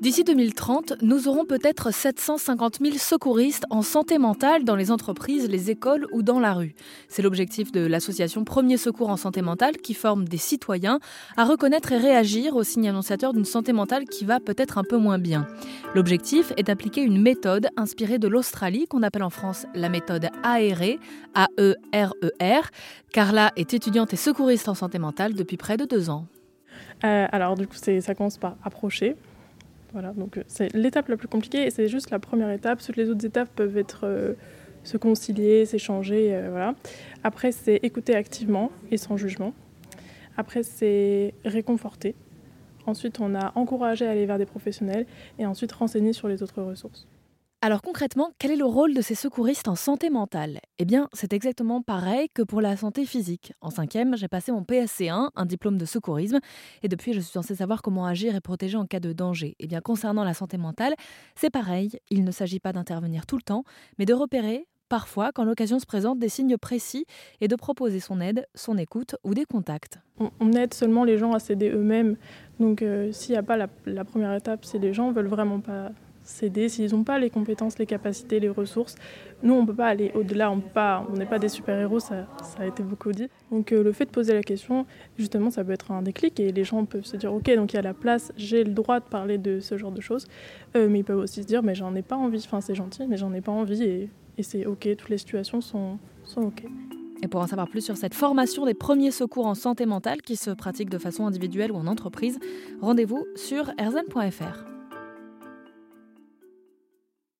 D'ici 2030, nous aurons peut-être 750 000 secouristes en santé mentale dans les entreprises, les écoles ou dans la rue. C'est l'objectif de l'association Premier Secours en santé mentale qui forme des citoyens à reconnaître et réagir aux signes annonciateurs d'une santé mentale qui va peut-être un peu moins bien. L'objectif est d'appliquer une méthode inspirée de l'Australie qu'on appelle en France la méthode AERE, A-E-R-E-R. Carla est étudiante et secouriste en santé mentale depuis près de deux ans. Euh, alors du coup, ça commence par approcher. Voilà, donc euh, c'est l'étape la plus compliquée et c'est juste la première étape. Toutes les autres étapes peuvent être euh, se concilier, s'échanger. Euh, voilà. Après, c'est écouter activement et sans jugement. Après, c'est réconforter. Ensuite, on a encouragé à aller vers des professionnels et ensuite renseigner sur les autres ressources. Alors concrètement, quel est le rôle de ces secouristes en santé mentale? Eh bien, c'est exactement pareil que pour la santé physique. En cinquième, j'ai passé mon PSC1, un diplôme de secourisme, et depuis, je suis censée savoir comment agir et protéger en cas de danger. Eh bien, concernant la santé mentale, c'est pareil. Il ne s'agit pas d'intervenir tout le temps, mais de repérer, parfois, quand l'occasion se présente, des signes précis et de proposer son aide, son écoute ou des contacts. On, aide seulement les gens à s'aider eux-mêmes. Donc, euh, s'il n'y a pas la, la première étape, si les gens veulent vraiment pas s'aider s'ils n'ont pas les compétences, les capacités, les ressources. Nous, on ne peut pas aller au-delà, on n'est pas des super-héros, ça, ça, a été beaucoup dit. Donc euh, le fait de poser la question, justement, ça peut être un déclic et les gens peuvent se dire, ok, donc il y a la place, j'ai le droit de parler de ce genre de choses, euh, mais ils peuvent aussi se dire, mais j'en ai pas envie, enfin c'est gentil, mais j'en ai pas envie et, c'est ok, toutes les situations sont, sont ok. Et pour en savoir plus sur cette formation des premiers secours en santé mentale qui se pratique de façon individuelle ou en entreprise, rendez-vous sur erzen.fr.